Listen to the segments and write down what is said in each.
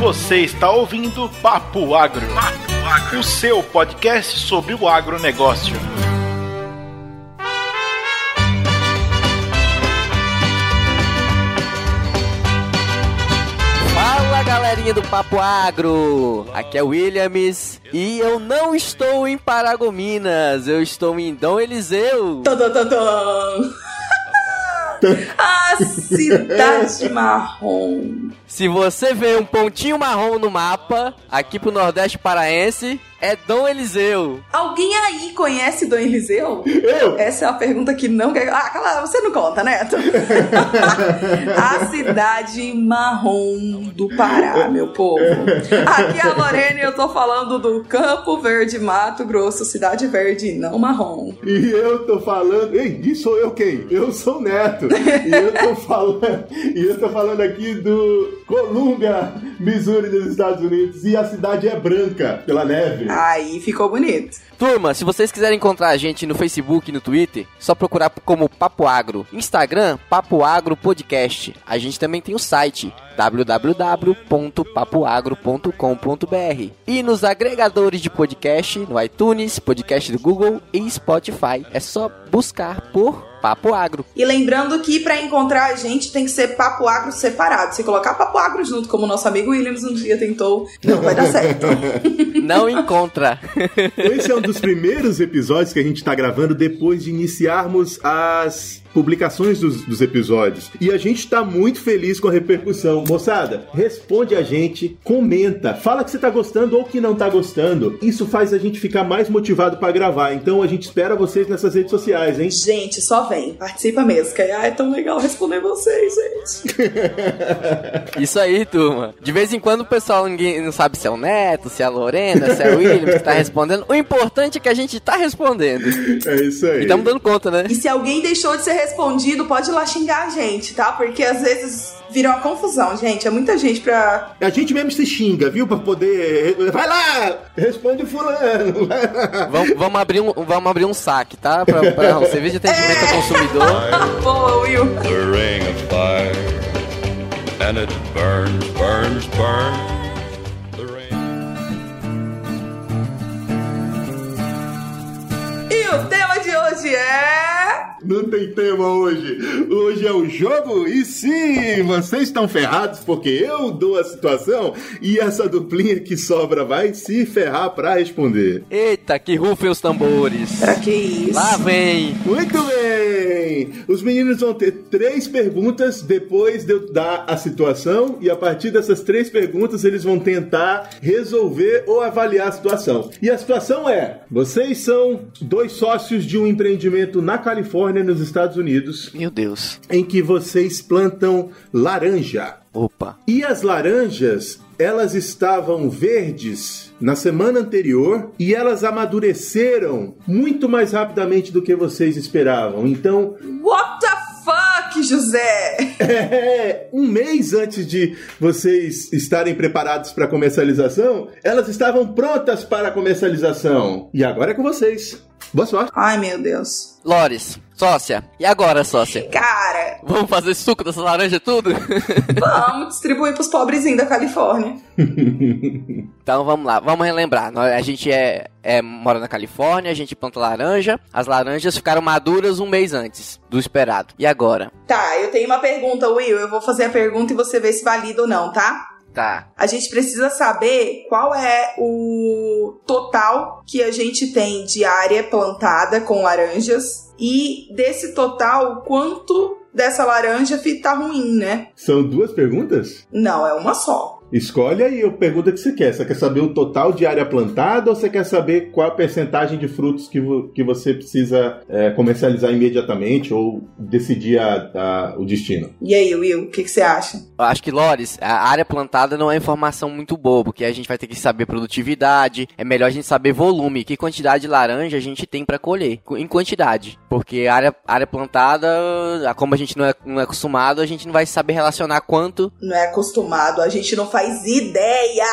Você está ouvindo Papo Agro, Papo Agro, o seu podcast sobre o agronegócio. Fala galerinha do Papo Agro, aqui é o Williams e eu não estou em Paragominas, eu estou em Dom Eliseu. Tum, tum, tum, tum. A cidade marrom. Se você vê um pontinho marrom no mapa, aqui pro Nordeste Paraense, é Dom Eliseu. Alguém aí conhece Dom Eliseu? Eu? Essa é a pergunta que não quer. Ah, cala, você não conta, Neto. a cidade marrom do Pará, meu povo. Aqui é a Lorena e eu tô falando do Campo Verde, Mato Grosso, cidade verde, não marrom. E eu tô falando. Ei, e sou eu quem? Eu sou o Neto. E eu tô falando. e eu tô falando aqui do Columbia, Missouri, dos Estados Unidos. E a cidade é branca pela neve. Aí ficou bonito. Turma, se vocês quiserem encontrar a gente no Facebook e no Twitter, só procurar como Papo Agro. Instagram, Papo Agro Podcast. A gente também tem o site www.papoagro.com.br e nos agregadores de podcast, no iTunes, podcast do Google e Spotify. É só buscar por Papo Agro. E lembrando que para encontrar a gente tem que ser Papo Agro separado. Se colocar Papo Agro junto, como o nosso amigo Williams um dia tentou, não vai dar certo. Não encontra. Esse é um dos primeiros episódios que a gente tá gravando depois de iniciarmos as publicações dos, dos, episódios. E a gente tá muito feliz com a repercussão. Moçada, responde a gente, comenta, fala que você tá gostando ou que não tá gostando. Isso faz a gente ficar mais motivado para gravar. Então a gente espera vocês nessas redes sociais, hein? Gente, só vem, participa mesmo, que ah, é tão legal responder vocês, gente. Isso aí, turma. De vez em quando o pessoal ninguém não sabe se é o Neto, se é a Lorena, se é o William que tá respondendo. O importante é que a gente tá respondendo. É isso aí. E estamos dando conta, né? E se alguém deixou de ser respondido, pode ir lá xingar a gente, tá? Porque às vezes vira uma confusão, gente. É muita gente pra. A gente mesmo se xinga, viu? Pra poder. Vai lá! Responde fulano! vamos, vamos, abrir um, vamos abrir um saque, tá? Pra, pra um serviço de atendimento É. ao consumidor. Boa, Will. The ring of fire, and it burns, burns, burns. E o tema de hoje é. Tem tema hoje. Hoje é o jogo e sim, vocês estão ferrados porque eu dou a situação e essa duplinha que sobra vai se ferrar pra responder. Eita, que rufem os tambores. Pra que isso? Lá vem. Muito bem! Os meninos vão ter três perguntas depois de eu dar a situação e a partir dessas três perguntas eles vão tentar resolver ou avaliar a situação. E a situação é: vocês são dois sócios de um empreendimento na Califórnia, nos Estados Unidos, Meu Deus. em que vocês plantam laranja. Opa. E as laranjas, elas estavam verdes na semana anterior e elas amadureceram muito mais rapidamente do que vocês esperavam. Então, What the fuck, José? é, um mês antes de vocês estarem preparados para comercialização, elas estavam prontas para a comercialização. E agora é com vocês. Boa sorte. Ai, meu Deus. Lores, sócia. E agora, sócia? Cara, Vamos fazer suco dessa laranja tudo? vamos distribuir pros pobrezinhos da Califórnia. então vamos lá, vamos relembrar. A gente é, é- mora na Califórnia, a gente planta laranja. As laranjas ficaram maduras um mês antes do esperado. E agora? Tá, eu tenho uma pergunta, Will. Eu vou fazer a pergunta e você vê se valida ou não, tá? Tá. A gente precisa saber qual é o total que a gente tem de área plantada com laranjas e desse total, quanto dessa laranja tá ruim, né? São duas perguntas? Não, é uma só. Escolhe aí a pergunta que você quer. Você quer saber o total de área plantada ou você quer saber qual a percentagem de frutos que, vo- que você precisa é, comercializar imediatamente ou decidir a- a- o destino? E aí, Will, o que, que você acha? Eu acho que, Lores, a área plantada não é informação muito boa, porque a gente vai ter que saber produtividade, é melhor a gente saber volume, que quantidade de laranja a gente tem para colher, em quantidade. Porque a área, área plantada, como a gente não é, não é acostumado, a gente não vai saber relacionar quanto. Não é acostumado, a gente não faz faz ideia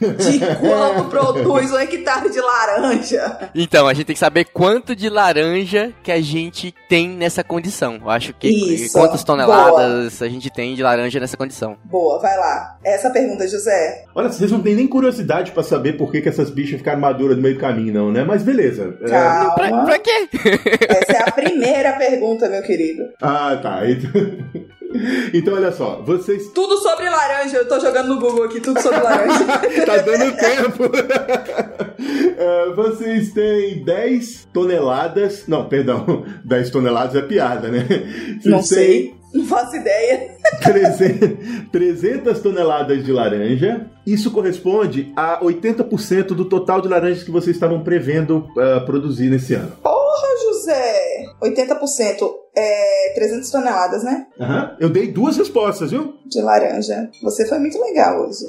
de quanto produz um hectare de laranja. Então, a gente tem que saber quanto de laranja que a gente tem nessa condição. Eu acho que Isso, quantas toneladas a gente tem de laranja nessa condição. Boa, vai lá. Essa pergunta, José. Olha, vocês não têm nem curiosidade pra saber por que, que essas bichas ficaram maduras no meio do caminho, não, né? Mas beleza. É- Calma. Pra, pra quê? Essa é a primeira pergunta, meu querido. Ah, tá. Então... olha só, vocês. Tudo sobre laranja. Eu tô jogando no Google aqui, tudo sobre laranja. tá dando tempo! É, vocês têm 10 toneladas. Não, perdão, 10 toneladas é piada, né? Vocês Não sei. Não faço ideia. 300, 300 toneladas de laranja. Isso corresponde a 80% do total de laranjas que vocês estavam prevendo ah, produzir nesse ano. Porra, José. 80%. É 300 toneladas, né? Aham. Eu dei duas respostas, viu? De laranja. Você foi muito legal hoje.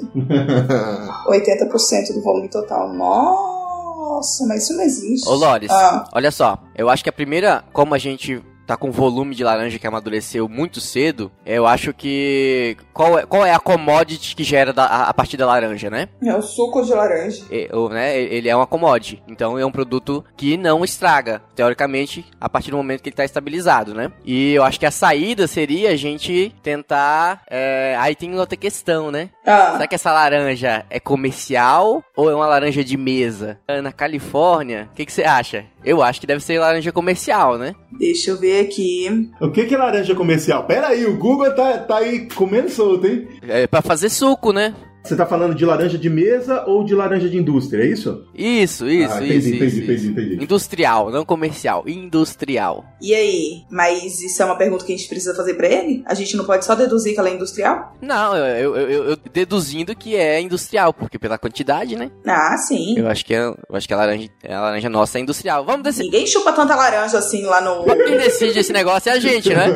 80% do volume total. Nossa, mas isso não existe. Ô, Lores, Ah. olha só. Eu acho que a primeira, como a gente tá com volume de laranja que amadureceu muito cedo, eu acho que. Qual é, qual é a commodity que gera da- a, a partir da laranja, né? É o suco de laranja. E- o- né, Ele é uma commodity. Então é um produto que não estraga, teoricamente, a partir do momento que ele está estabilizado, né? E eu acho que a saída seria a gente tentar. é, Aí tem outra questão, né? Ah, Será que essa laranja é comercial ou é uma laranja de mesa? Na Califórnia, o que, que você acha? Eu acho que deve ser laranja comercial, né? deixa eu ver aqui. O que, que é laranja comercial? Pera aí, o Google tá, tá aí comendo solto, hein? É pra fazer suco, né? Você tá falando de laranja de mesa ou de laranja de indústria, é isso? Isso, isso, Ah, entendi, isso, entendi, isso, entendi, isso. entendi. Industrial, não comercial, industrial. E aí? Mas isso é uma pergunta que a gente precisa fazer pra ele? A gente não pode só deduzir que ela é industrial? Não, eu, eu, eu- eu deduzindo que é industrial, porque pela quantidade, né? Ah, sim. Eu acho que, é, eu acho que a, laranja, a laranja nossa é industrial. Vamos decidir. Ninguém chupa tanta laranja assim lá no. Quem decide esse negócio é a gente, né?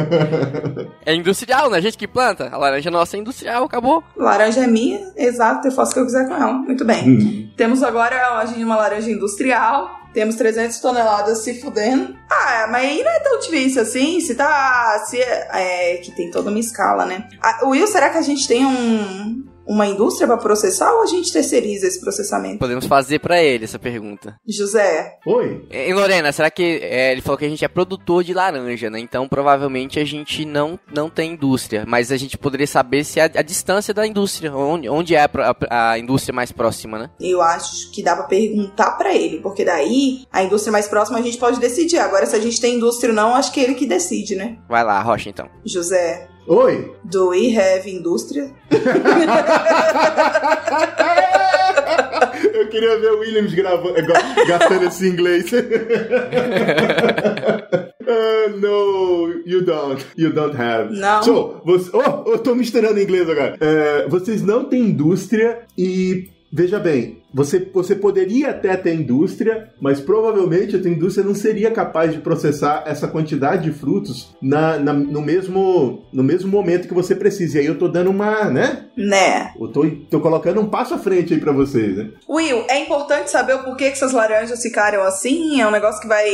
É industrial, né? A gente que planta. A laranja nossa é industrial, acabou. Laranja é minha, exato, eu faço o que eu quiser com ela. Muito bem. Hum. Temos agora a gente uma laranja industrial. Temos 300 toneladas se fudendo. Ah, mas aí não é tão difícil assim. Se tá. Se é, é, que tem toda uma escala, né? Ah, Will, será que a gente tem um, uma indústria pra processar ou a gente terceiriza esse processamento? Podemos fazer pra ele essa pergunta. José, Oi? E Lorena, será que é, ele falou que a gente é produtor de laranja, né? Então provavelmente a gente não, não tem indústria, mas a gente poderia saber se a, a distância da indústria, onde, onde é a, a- a indústria mais próxima, né? eu acho que dá pra perguntar pra ele, porque daí a indústria mais próxima a gente pode decidir. Agora, se a gente tem indústria ou não, acho que é ele que decide, né? Vai lá, Rocha, então. José, Oi? do we have indústria? Eu queria ver o Williams gravando, ga- gastando esse inglês. Ah, no, you don't. You don't have. Não. So, você, oh, eu tô misturando inglês agora. É, vocês não têm indústria e, veja bem, você, você poderia até ter indústria, mas provavelmente a tua indústria não seria capaz de processar essa quantidade de frutos na, na- no, mesmo, no mesmo momento que você precisa. E aí eu tô dando uma, né? Né? Eu tô, tô colocando um passo à frente aí pra vocês, né? Will, é importante saber o porquê que essas laranjas ficaram assim? É um negócio que vai,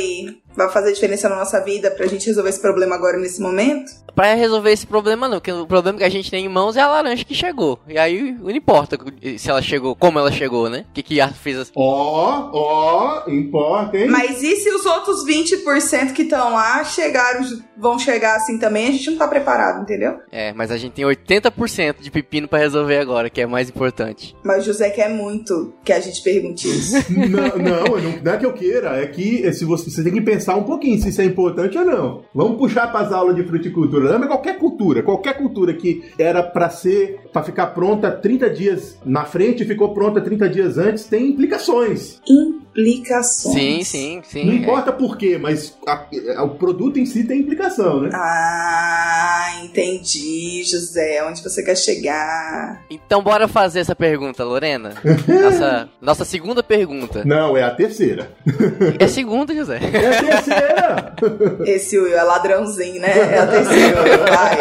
vai fazer diferença na nossa vida pra gente resolver esse problema agora nesse momento? Pra resolver esse problema não, porque o problema que a gente tem em mãos é a laranja que chegou. E aí não importa se ela chegou, como ela chegou, né? O que que a fez assim. Ó, ó, importa, hein? Mas e se os outros 20% que estão lá chegaram, vão chegar assim também? A gente não tá preparado, entendeu? É, mas a gente tem 80% de pepino pra resolver agora, que é mais importante. Mas o José quer muito que a gente pergunte isso. Não, não, não, não é que eu queira, é que eh, se você, você tem que pensar um pouquinho se isso é importante ou não. Vamos puxar para as aulas de fruticultura. Lembra qualquer cultura, qualquer cultura que era para ser, para ficar pronta 30 dias na frente ficou pronta 30 dias antes, tem implicações. Implicações. Sim, sim, sim. não é. importa por quê, mas a- a- o produto em si tem implicação, né? Ah, entendi, José. Onde você quer chegar? Então bora fazer essa pergunta, Lorena. Nossa, nossa segunda pergunta. Não, é a terceira. É segunda, José. É a terceira! Esse Will é ladrãozinho, né? É a terceira. Vai.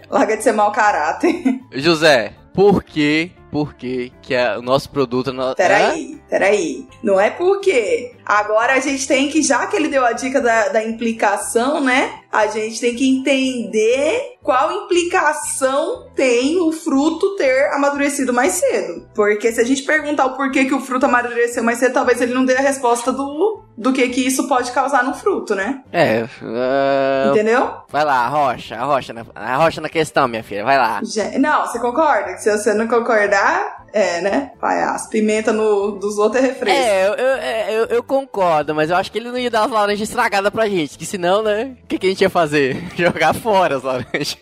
Larga de ser mau caráter. José, por que, por que que é o nosso produto... No... Hã? Peraí, peraí. Não é porque agora a gente tem que, já que ele deu a dica da, da implicação, né? A gente tem que entender qual implicação tem o fruto ter amadurecido mais cedo. Porque se a gente perguntar o porquê que o fruto amadureceu mais cedo, talvez ele não dê a resposta do, do que que isso pode causar no fruto, né? É. Uh... Entendeu? Vai lá, a rocha, na, a rocha na questão, minha filha, vai lá. Não, você concorda? Se você não concordar, é, né? Palhaço. Pimenta no, dos outros é refresco. É, eu, eu, é, eu, eu, concordo, mas eu acho que ele não ia dar as laranjas estragadas pra gente, que senão, né? O que, que a gente ia fazer? Jogar fora as laranjas.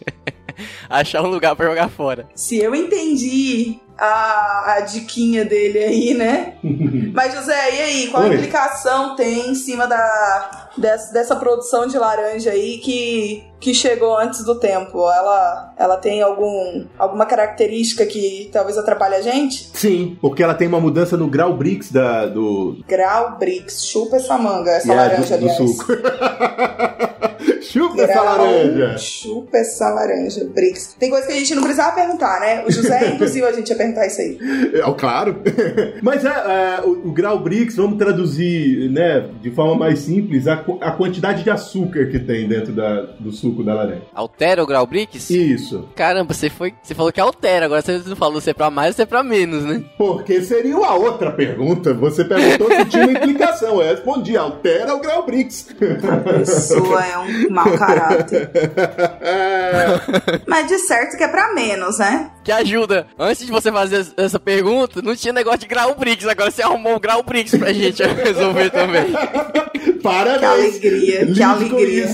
Achar um lugar pra jogar fora. Se eu entendi a, a diquinha dele aí, né? Mas, José, e aí? Qual Oi. implicação tem em cima da, dessa, dessa produção de laranja aí que, que chegou antes do tempo? Ela, ela tem algum, alguma característica que talvez atrapalhe a gente? Sim, porque ela tem uma mudança no grau Brix da, do... Grau Brix. Chupa essa manga, essa yeah, laranja, do, do suco. Chupa essa laranja! Chupa essa laranja, Brix. Tem coisa que a gente não precisava perguntar, né? O José, inclusive, a gente ia perguntar isso aí. É, claro. Mas é, é o, o, grau Brix, vamos traduzir, né, de forma mais simples, a, a quantidade de açúcar que tem dentro da, do suco da laranja. Altera o grau Brix? Isso. Caramba, você foi. Você falou que altera, agora você não falou se é pra mais ou se é pra menos, né? Porque seria a outra pergunta. Você perguntou se tinha uma implicação. Eu respondi, altera o grau Brix. A pessoa é um mau caráter. Mas de certo que é pra menos, né? Que ajuda. Antes de você fazer essa pergunta, não tinha negócio de grau Brix. Agora você arrumou o grau Brix pra gente resolver também. Parabéns. Que alegria, que alegria.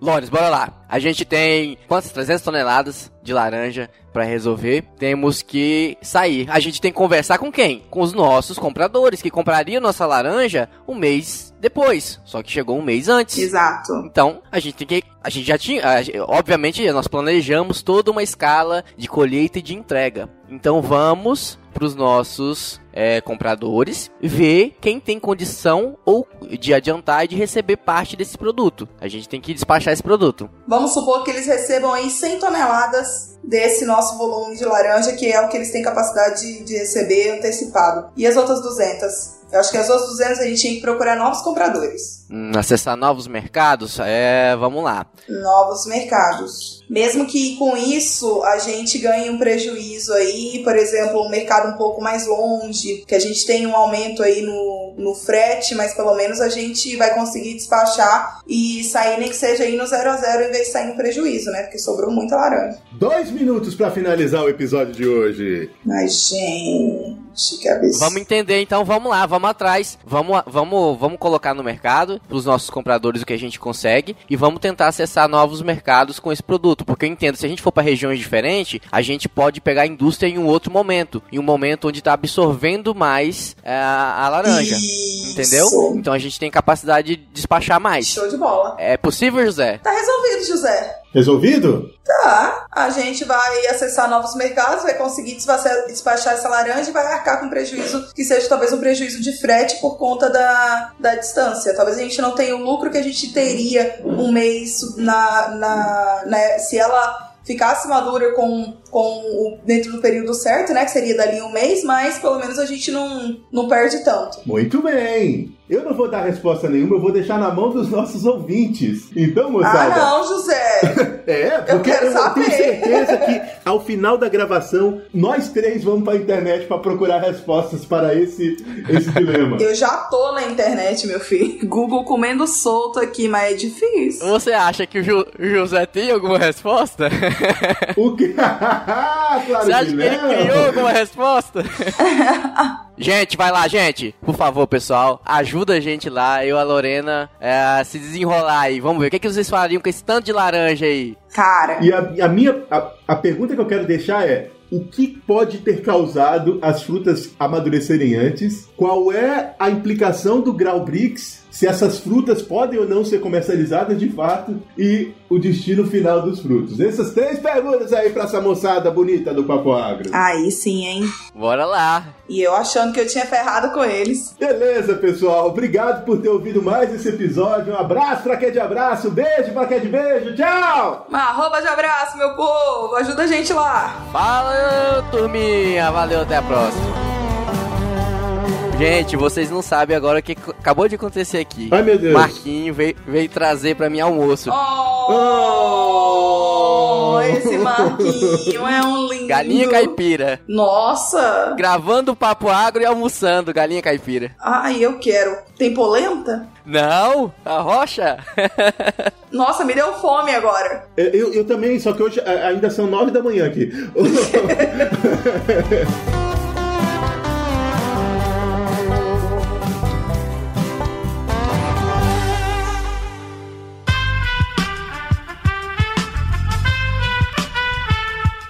Lores, bora lá. A gente tem quantas? 300 toneladas de laranja para resolver. Temos que sair. A gente tem que conversar com quem? Com os nossos compradores que comprariam nossa laranja um mês depois. Só que chegou um mês antes. Exato. Então, a gente tem que a gente já tinha, obviamente, nós planejamos toda uma escala de colheita e de entrega. Então vamos para os nossos é, compradores ver quem tem condição ou de adiantar e de receber parte desse produto. A gente tem que despachar esse produto. Vamos supor que eles recebam aí 100 toneladas desse nosso volume de laranja, que é o que eles têm capacidade de, de receber antecipado. E as outras 200? Eu acho que as outras 200 a gente tinha que procurar novos compradores. Hum, acessar novos mercados? É, vamos lá. Novos mercados. Mesmo que com isso a gente ganhe um prejuízo aí, por exemplo, um mercado um pouco mais longe, que a gente tem um aumento aí no, no frete, mas pelo menos a gente vai conseguir despachar e sair nem que seja aí no zero a zero em vez de sair no prejuízo, né? Porque sobrou muita laranja. Dois minutos para finalizar o episódio de hoje. Mas, gente cabeça. Vamos entender, então vamos lá, vamos atrás. Vamos, vamos, vamos colocar no mercado para os nossos compradores o que a gente consegue e vamos tentar acessar novos mercados com esse produto. Porque eu entendo, se a gente for para regiões diferentes, a gente pode pegar a indústria em um outro momento, em um momento onde está absorvendo mais é, a laranja. Isso. Entendeu? Então a gente tem capacidade de despachar mais. Show de bola. É possível, José? Tá resolvido, José. Resolvido? Tá. A gente vai acessar novos mercados, vai conseguir despachar essa laranja e vai arcar com prejuízo que seja talvez um prejuízo de frete por conta da, da distância. Talvez a gente não tenha o lucro que a gente teria um mês na, na, na se ela ficasse madura com, com o, dentro do período certo, né? Que seria dali um mês, mas pelo menos a gente não, não perde tanto. Muito bem! Eu não vou dar resposta nenhuma, eu vou deixar na mão dos nossos ouvintes. Então, moçada. Ah, não, José! é, porque eu, eu tenho certeza que ao final da gravação, nós três vamos pra internet para procurar respostas para esse, esse dilema. Eu já tô na internet, meu filho. Google comendo solto aqui, mas é difícil. Você acha que o, Ju, o José tem alguma resposta? o quê? claro Você acha que, que ele criou alguma resposta? Gente, vai lá, gente. Por favor, pessoal, ajuda a gente lá, eu e a Lorena, é, a se desenrolar aí. Vamos ver, o que, é que vocês fariam com esse tanto de laranja aí? Cara. E a, a minha. A, a pergunta que eu quero deixar é: o que pode ter causado as frutas amadurecerem antes? Qual é a implicação do grau BRICS se essas frutas podem ou não ser comercializadas de fato e o destino final dos frutos. Essas três perguntas aí pra essa moçada bonita do Papo Agro. Aí sim, hein? Bora lá. E eu achando que eu tinha ferrado com eles. Beleza, pessoal. Obrigado por ter ouvido mais esse episódio. Um abraço pra quem é de abraço, beijo pra quem é de beijo. Tchau! Uma arroba de abraço, meu povo. Ajuda a gente lá. Fala, turminha. Valeu, até a próxima. Gente, vocês não sabem agora o que acabou de acontecer aqui. Ai, meu Deus. Marquinho veio, veio trazer pra mim almoço. Oh, esse Marquinho é um lindo. Galinha caipira. Nossa. Gravando o papo agro e almoçando galinha caipira. Ai, eu quero. Tem polenta? Não, a rocha. Nossa, me deu fome agora. Eu, eu também, só que hoje ainda são nove da manhã aqui.